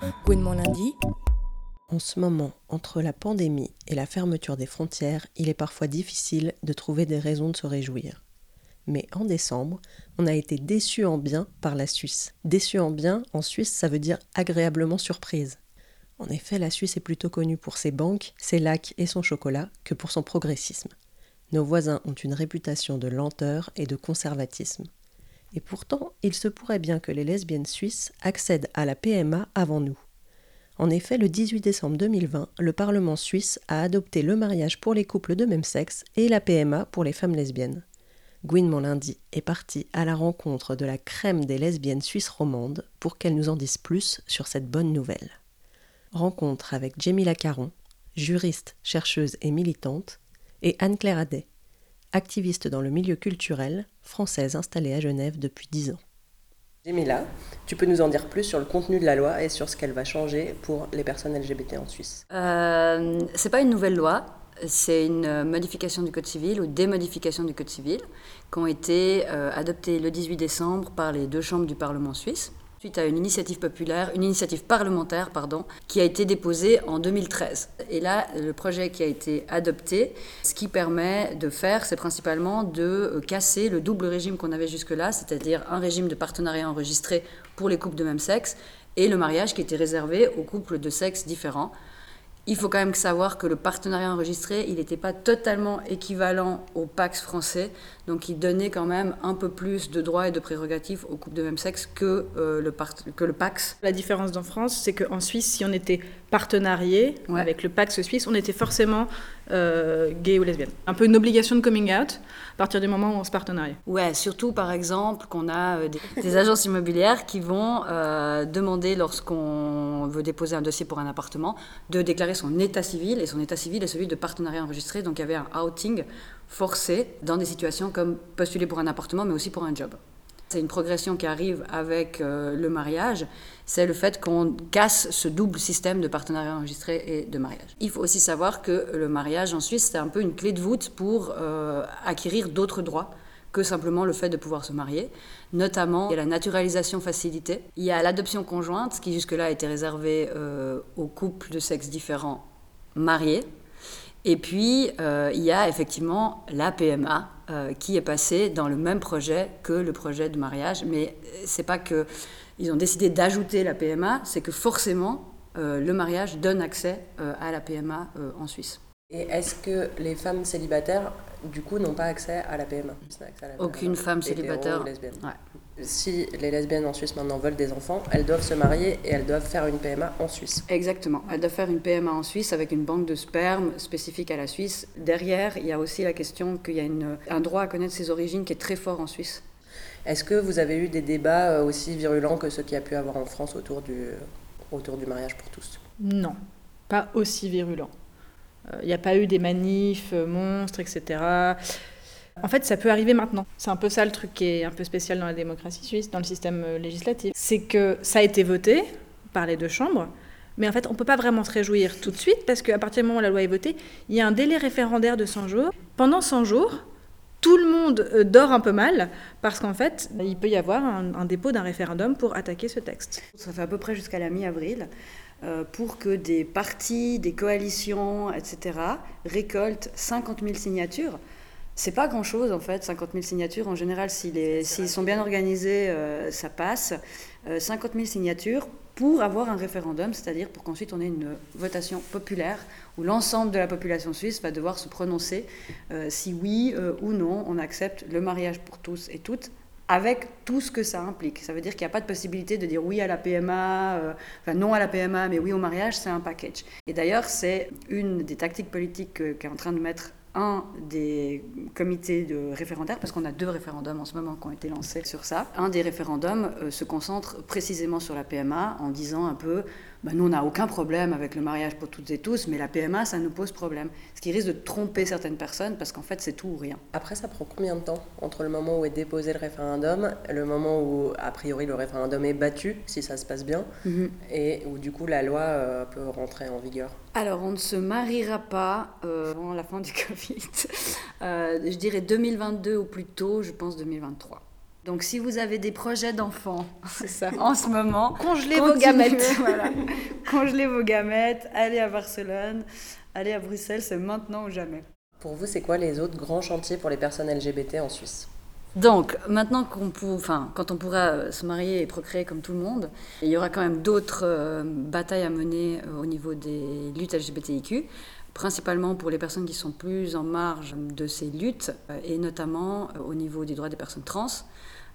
Lundi. En ce moment, entre la pandémie et la fermeture des frontières, il est parfois difficile de trouver des raisons de se réjouir. Mais en décembre, on a été déçu en bien par la Suisse. Déçu en bien, en Suisse, ça veut dire agréablement surprise. En effet, la Suisse est plutôt connue pour ses banques, ses lacs et son chocolat que pour son progressisme. Nos voisins ont une réputation de lenteur et de conservatisme. Et pourtant, il se pourrait bien que les lesbiennes suisses accèdent à la PMA avant nous. En effet, le 18 décembre 2020, le Parlement suisse a adopté le mariage pour les couples de même sexe et la PMA pour les femmes lesbiennes. Gwyn Monlundi est partie à la rencontre de la crème des lesbiennes suisses romandes pour qu'elle nous en dise plus sur cette bonne nouvelle. Rencontre avec Jamila Caron, juriste, chercheuse et militante, et Anne-Claire Adet, activiste dans le milieu culturel, française installée à Genève depuis dix ans. Jamila, tu peux nous en dire plus sur le contenu de la loi et sur ce qu'elle va changer pour les personnes LGBT en Suisse? Euh, C'est pas une nouvelle loi, c'est une modification du Code civil ou des modifications du Code civil qui ont été euh, adoptées le 18 décembre par les deux chambres du Parlement suisse suite à une initiative populaire, une initiative parlementaire, qui a été déposée en 2013. Et là, le projet qui a été adopté, ce qui permet de faire, c'est principalement de euh, casser le double régime qu'on avait jusque-là, c'est-à-dire un régime de partenariat enregistré pour les couples de même sexe et le mariage qui était réservé aux couples de sexe différents. Il faut quand même savoir que le partenariat enregistré, il n'était pas totalement équivalent au Pax français, donc il donnait quand même un peu plus de droits et de prérogatives aux couples de même sexe que, euh, le, que le Pax. La différence en France, c'est qu'en Suisse, si on était partenarié avec le Pax suisse, on était forcément euh, gay ou lesbienne. Un peu une obligation de coming out à partir du moment où on se partenariat. Ouais, surtout par exemple qu'on a euh, des, agences immobilières qui vont demander lorsqu'on veut déposer un dossier pour un appartement de déclarer son état civil et son état civil est celui de partenariat enregistré. Donc il y avait un outing forcé dans des situations comme postuler pour un appartement, mais aussi pour un job. C'est une progression qui arrive avec euh, le mariage, c'est le fait qu'on casse ce double système de partenariat enregistré et de mariage. Il faut aussi savoir que le mariage en Suisse, c'est un peu une clé de voûte pour euh, acquérir d'autres droits que simplement le fait de pouvoir se marier. Notamment, il y a la naturalisation facilitée, il y a l'adoption conjointe, qui jusque-là était réservée euh, aux couples de sexes différents mariés. Et puis, euh, il y a effectivement la PMA euh, qui est passée dans le même projet que le projet de mariage. Mais c'est pas que ils ont décidé d'ajouter la PMA, c'est que forcément, euh, le mariage donne accès à la PMA en Suisse. Et est-ce que les femmes célibataires, du coup, n'ont pas accès à la PMA, Aucune femme célibataire. Si les lesbiennes en Suisse maintenant veulent des enfants, elles doivent se marier et elles doivent faire une PMA en Suisse. Exactement. Elles doivent faire une PMA en Suisse avec une banque de sperme spécifique à la Suisse. Derrière, il y a aussi la question qu'il y a une, un droit à connaître ses origines qui est très fort en Suisse. Est-ce que vous avez eu des débats euh, aussi virulents que ceux qu'il y a pu avoir en France autour du, autour du mariage pour tous? Non, pas aussi virulents. Il n'y a pas eu des manifs euh, monstres, etc. En fait, ça peut arriver maintenant. C'est un peu ça le truc qui est un peu spécial dans la démocratie suisse, dans le système euh, législatif. C'est que ça a été voté par les deux chambres, mais en fait, on ne peut pas vraiment se réjouir tout de suite parce qu'à partir du moment où la loi est votée, il y a un délai référendaire de 100 jours. Pendant 100 jours, tout le monde euh, dort un peu mal parce qu'en fait, il peut y avoir un, dépôt d'un référendum pour attaquer ce texte. Ça fait à peu près jusqu'à la mi-avril. Euh, pour que des partis, des coalitions, etc., récoltent 50 000 signatures. C'est pas grand-chose en fait, 50 000 signatures. En général, s'ils sont bien organisés, euh, ça passe. 50 000 signatures pour avoir un référendum, c'est-à-dire pour qu'ensuite on ait une votation populaire où l'ensemble de la population suisse va devoir se prononcer euh, si oui euh, ou non on accepte le mariage pour tous et toutes avec tout ce que ça implique. Ça veut dire qu'il n'y a pas de possibilité de dire oui à la PMA, euh, enfin non à la PMA, mais oui au mariage, c'est un package. Et d'ailleurs, c'est une des tactiques politiques qu'est en train de mettre un des comités de référendaires, parce qu'on a deux référendums en ce moment qui ont été lancés sur ça, un des référendums euh, se concentre précisément sur la PMA en disant un peu bah, nous, on n'a aucun problème avec le mariage pour toutes et tous, mais la PMA, ça nous pose problème. Ce qui risque de tromper certaines personnes parce qu'en fait, c'est tout ou rien. Après, ça prend combien de temps entre le moment où est déposé le référendum, le moment où, a priori, le référendum est battu, si ça se passe bien, mhm. et où, du coup, la loi euh, peut rentrer en vigueur? Alors, on ne se mariera pas euh, avant la fin du Covid. Euh, je dirais 2022 ou plus tôt, je pense 2023. Donc si vous avez des projets d'enfants ça. en ce moment, congelez vos gamètes. voilà. congelez vos gamètes, allez à Barcelone, allez à Bruxelles, c'est maintenant ou jamais. Pour vous, c'est quoi les autres grands chantiers pour les personnes LGBT en Suisse? Donc, maintenant qu'on enfin, quand on pourra se marier et procréer comme tout le monde, il y aura quand même d'autres euh, batailles à mener euh, au niveau des luttes LGBTIQ, principalement pour les personnes qui sont plus en marge de ces luttes, et notamment au niveau des droits des personnes trans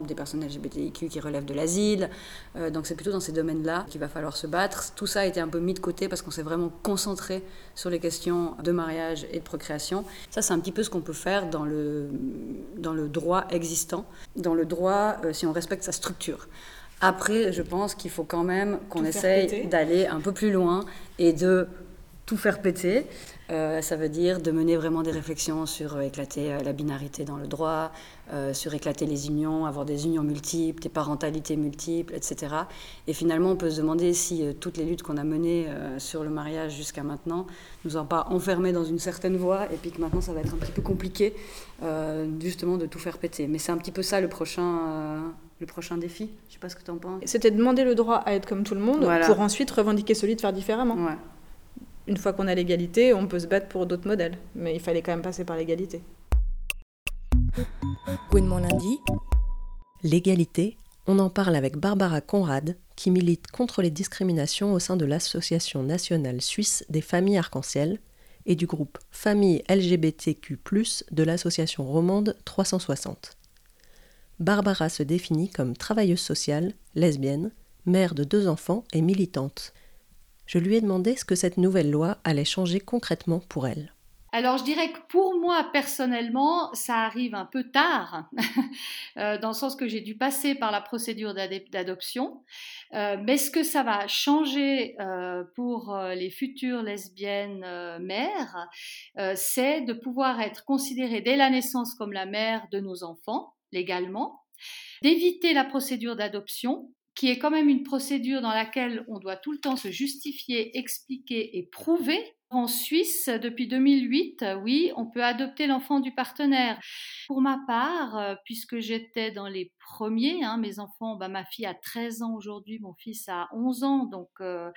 des personnes LGBTIQ qui relèvent de l'asile. Euh, donc c'est plutôt dans ces domaines-là qu'il va falloir se battre. Tout ça a été un peu mis de côté parce qu'on s'est vraiment concentré sur les questions de mariage et de procréation. Ça, c'est un petit peu ce qu'on peut faire dans le, dans le droit existant, dans le droit euh, si on respecte sa structure. Après, je pense qu'il faut quand même qu'on essaye d'aller un peu plus loin et de tout faire péter. Euh, ça veut dire de mener vraiment des réflexions sur euh, éclater euh, la binarité dans le droit, sur éclater les unions, avoir des unions multiples, des parentalités multiples, etc. Et finalement, on peut se demander si toutes les luttes qu'on a menées sur le mariage jusqu'à maintenant nous ont pas enfermés dans une certaine voie, et puis que maintenant ça va être un petit peu compliqué, justement, de tout faire péter. Mais c'est un petit peu ça le prochain le prochain défi. Je sais pas ce que tu en penses. C'était demander le droit à être comme tout le monde pour ensuite revendiquer celui de faire différemment. Ouais une fois qu'on a l'égalité, on peut se battre pour d'autres modèles. Mais il fallait quand même passer par l'égalité. lundi. L'égalité, on en parle avec Barbara Conrad, qui milite contre les discriminations au sein de l'Association nationale suisse des familles arc-en-ciel et du groupe Famille LGBTQ, de l'association romande 360. Barbara se définit comme travailleuse sociale, lesbienne, mère de deux enfants et militante je lui ai demandé ce que cette nouvelle loi allait changer concrètement pour elle. Alors je dirais que pour moi personnellement, ça arrive un peu tard, euh, dans le sens que j'ai dû passer par la procédure d'adoption. Euh, mais ce que ça va changer euh, pour les futures lesbiennes mères, c'est de pouvoir être considérée dès la naissance comme la mère de nos enfants, légalement, d'éviter la procédure d'adoption qui est quand même une procédure dans laquelle on doit tout le temps se justifier, expliquer et prouver. En Suisse, depuis 2008, oui, on peut adopter l'enfant du partenaire. Pour ma part, euh, puisque j'étais dans les premiers, hein, mes enfants, bah, ma fille a 13 ans aujourd'hui, mon fils a 11 ans, donc euh,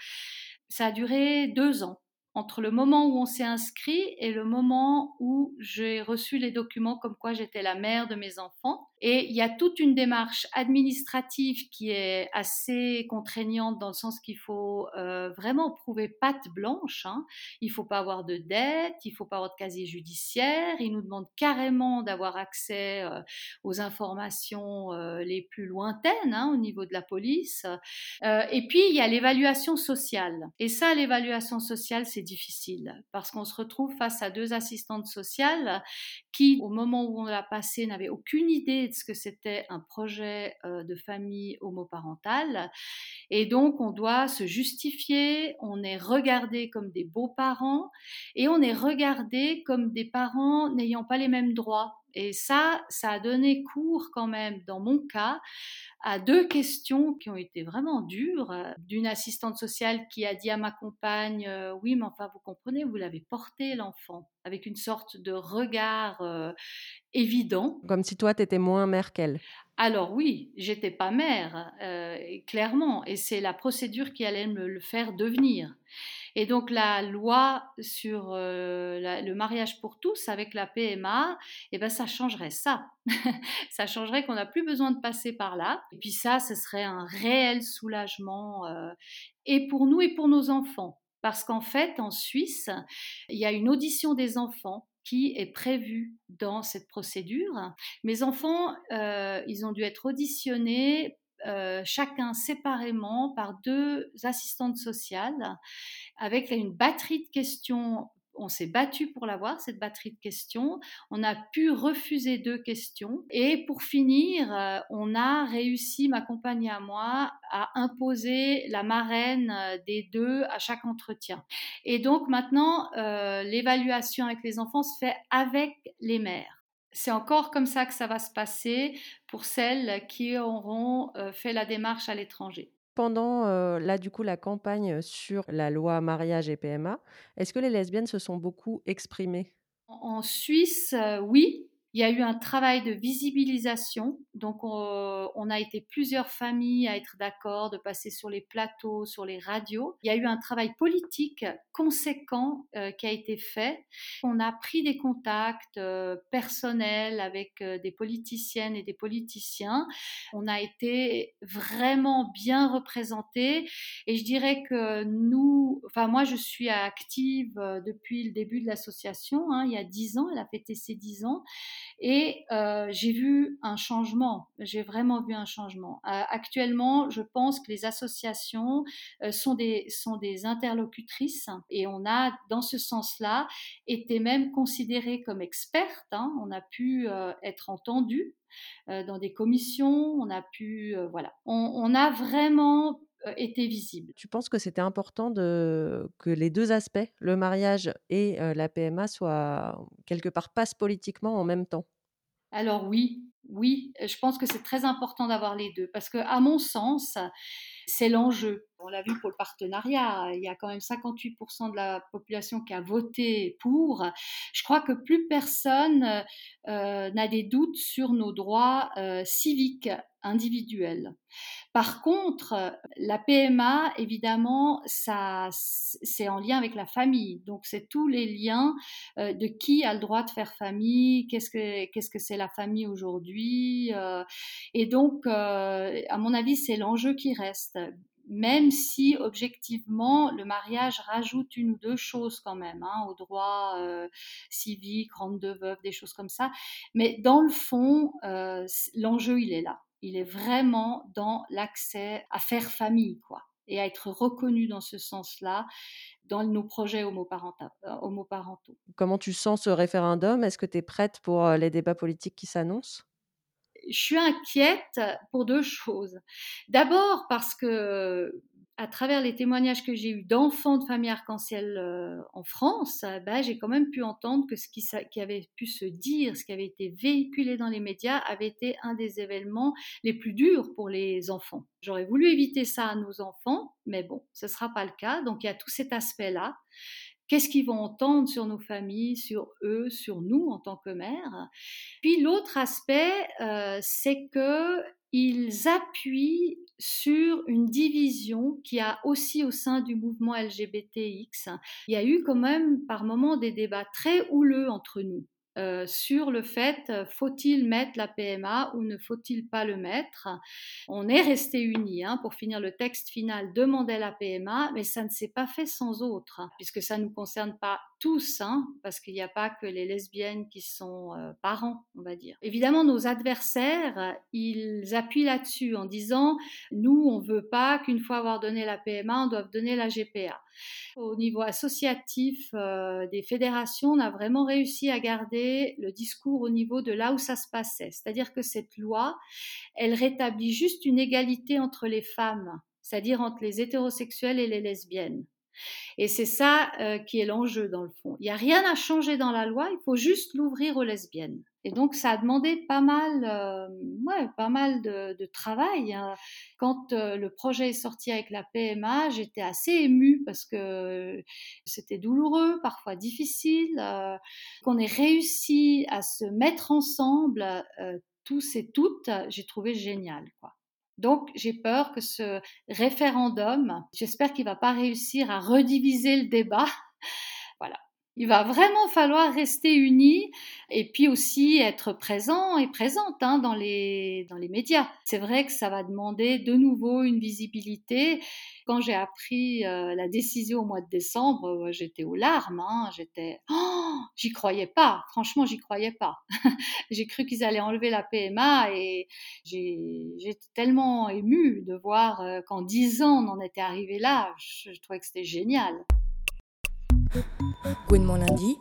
ça a duré deux ans entre le moment où on s'est inscrit et le moment où j'ai reçu les documents comme quoi j'étais la mère de mes enfants. Et il y a toute une démarche administrative qui est assez contraignante dans le sens qu'il faut euh, vraiment prouver patte blanche. Hein. Il faut pas avoir de dette, il faut pas avoir de casier judiciaire. Il nous demande carrément d'avoir accès euh, aux informations euh, les plus lointaines hein, au niveau de la police. et puis il y a l'évaluation sociale. Et ça, l'évaluation sociale, c'est difficile parce qu'on se retrouve face à deux assistantes sociales qui, au moment où on l'a passé, n'avaient aucune idée de ce que c'était un projet euh, de famille homoparentale. Et donc, on doit se justifier, on est regardé comme des beaux-parents et on est regardé comme des parents n'ayant pas les mêmes droits. Et ça, ça a donné cours quand même, dans mon cas, à deux questions qui ont été vraiment dures. D'une assistante sociale qui a dit à ma compagne, euh, oui, mais enfin, vous comprenez, vous l'avez porté, l'enfant, avec une sorte de regard euh, évident. Comme si toi, tu étais moins mère qu'elle. Alors oui, j'étais pas mère, euh, clairement, et c'est la procédure qui allait me le faire devenir. Et donc la loi sur euh, le mariage pour tous avec la PMA, eh ben ça changerait ça. ça changerait qu'on n'a plus besoin de passer par là. Et puis ça, ce serait un réel soulagement euh, et pour nous et pour nos enfants. Parce qu'en fait, en Suisse, il y a une audition des enfants qui est prévue dans cette procédure. Mes enfants, euh, ils ont dû être auditionnés euh, chacun séparément par deux assistantes sociales avec une batterie de questions on s'est battu pour l'avoir, cette batterie de questions. On a pu refuser deux questions. Et pour finir, euh, on a réussi, ma compagne et moi, à imposer la marraine euh, des deux à chaque entretien. Et donc maintenant, l'évaluation avec les enfants se fait avec les mères c'est encore comme ça que ça va se passer pour celles qui auront euh, fait la démarche à l'étranger. Pendant euh, là du coup la campagne sur la loi mariage et PMA, est-ce que les lesbiennes se sont beaucoup exprimées? En Suisse, euh, oui. Il y a eu un travail de visibilisation. Donc, on, a été plusieurs familles à être d'accord de passer sur les plateaux, sur les radios. Il y a eu un travail politique conséquent euh, qui a été fait. On a pris des contacts euh, personnels avec euh, des politiciennes et des politiciens. On a été vraiment bien représentés. Et je dirais que nous, enfin, moi, je suis active depuis le début de l'association. Hein, il y a dix ans, elle a fêté ses dix ans. Et j'ai vu un changement, j'ai vraiment vu un changement. Euh, actuellement, je pense que les associations euh, sont, des, interlocutrices et on a, dans ce sens-là, été même considérées comme expertes. Hein. On a pu être entendues dans des commissions, on a pu, voilà. On, a vraiment été visible. Tu penses que c'était important que les deux aspects, le mariage et la PMA, soient quelque part passent politiquement en même temps? Alors oui, oui, je pense que c'est très important d'avoir les deux parce que, à mon sens, c'est l'enjeu. On l'a vu pour le partenariat, il y a quand même 58% de la population qui a voté pour. Je crois que plus personne euh, n'a des doutes sur nos droits euh, civiques individuels. Par contre, la PMA, évidemment, ça, c'est en lien avec la famille. Donc, c'est tous les liens euh, de qui a le droit de faire famille, qu'est-ce que qu'est-ce que c'est la famille aujourd'hui. et donc, à mon avis, c'est l'enjeu qui reste même si objectivement le mariage rajoute une ou deux choses quand même hein, au droit euh, civique, rente de veuve, des choses comme ça. Mais dans le fond, euh, l'enjeu il est là. Il est vraiment dans l'accès à faire famille, quoi, et à être reconnu dans ce sens-là dans nos projets homoparentaux. Euh, Comment tu sens ce référendum? Est-ce que tu es prête pour les débats politiques qui s'annoncent? Je suis inquiète pour deux choses. D'abord parce que à travers les témoignages que j'ai eus d'enfants de familles arc-en-ciel euh, en France, ben, j'ai quand même pu entendre que ce qui, qui, avait pu se dire, ce qui avait été véhiculé dans les médias, avait été un des événements les plus durs pour les enfants. J'aurais voulu éviter ça à nos enfants, mais bon, ce ne sera pas le cas. Donc il y a tout cet aspect-là. Qu'est-ce qu'ils vont entendre sur nos familles, sur eux, sur nous en tant que mères Puis l'autre aspect, euh, c'est que ils appuient sur une division qui a aussi au sein du mouvement LGBTX. Il y a eu quand même par moments des débats très houleux entre nous. Euh, sur le fait euh, faut-il mettre la PMA ou ne faut-il pas le mettre? On est resté unis hein, pour finir le texte final demandait la PMA, mais ça ne s'est pas fait sans autre, hein, puisque ça ne nous concerne pas tous, hein, parce qu'il n'y a pas que les lesbiennes qui sont euh, parents, on va dire. Évidemment, nos adversaires, ils appuient là-dessus en disant nous, on veut pas qu'une fois avoir donné la PMA, on doive donner la GPA. Au niveau associatif des fédérations, on a vraiment réussi à garder le discours au niveau de là où ça se passait. C'est-à-dire que cette loi, elle rétablit juste une égalité entre les femmes, c'est-à-dire entre les hétérosexuels et les lesbiennes. Et c'est ça euh, qui est l'enjeu dans le fond. Il n'y a rien à changer dans la loi, il faut juste l'ouvrir aux lesbiennes. Et donc ça a demandé pas mal, euh, ouais, pas mal de, travail. Hein. Quand euh, le projet est sorti avec la PMA, j'étais assez émue parce que c'était douloureux, parfois difficile. qu'on ait réussi à se mettre ensemble, tous et toutes, j'ai trouvé génial, quoi. Donc, j'ai peur que ce référendum, j'espère qu'il ne va pas réussir à rediviser le débat. Il va vraiment falloir rester unis et puis aussi être présent et présente hein, dans, les, dans les médias. C'est vrai que ça va demander de nouveau une visibilité. Quand j'ai appris euh, la décision au mois de décembre, euh, j'étais aux larmes. Hein, j'étais, oh, j'y croyais pas. Franchement, j'y croyais pas. j'ai cru qu'ils allaient enlever la PMA et j'étais tellement émue de voir euh, qu'en dix ans on en était arrivé là. je trouvais que c'était génial. Gouinement lundi,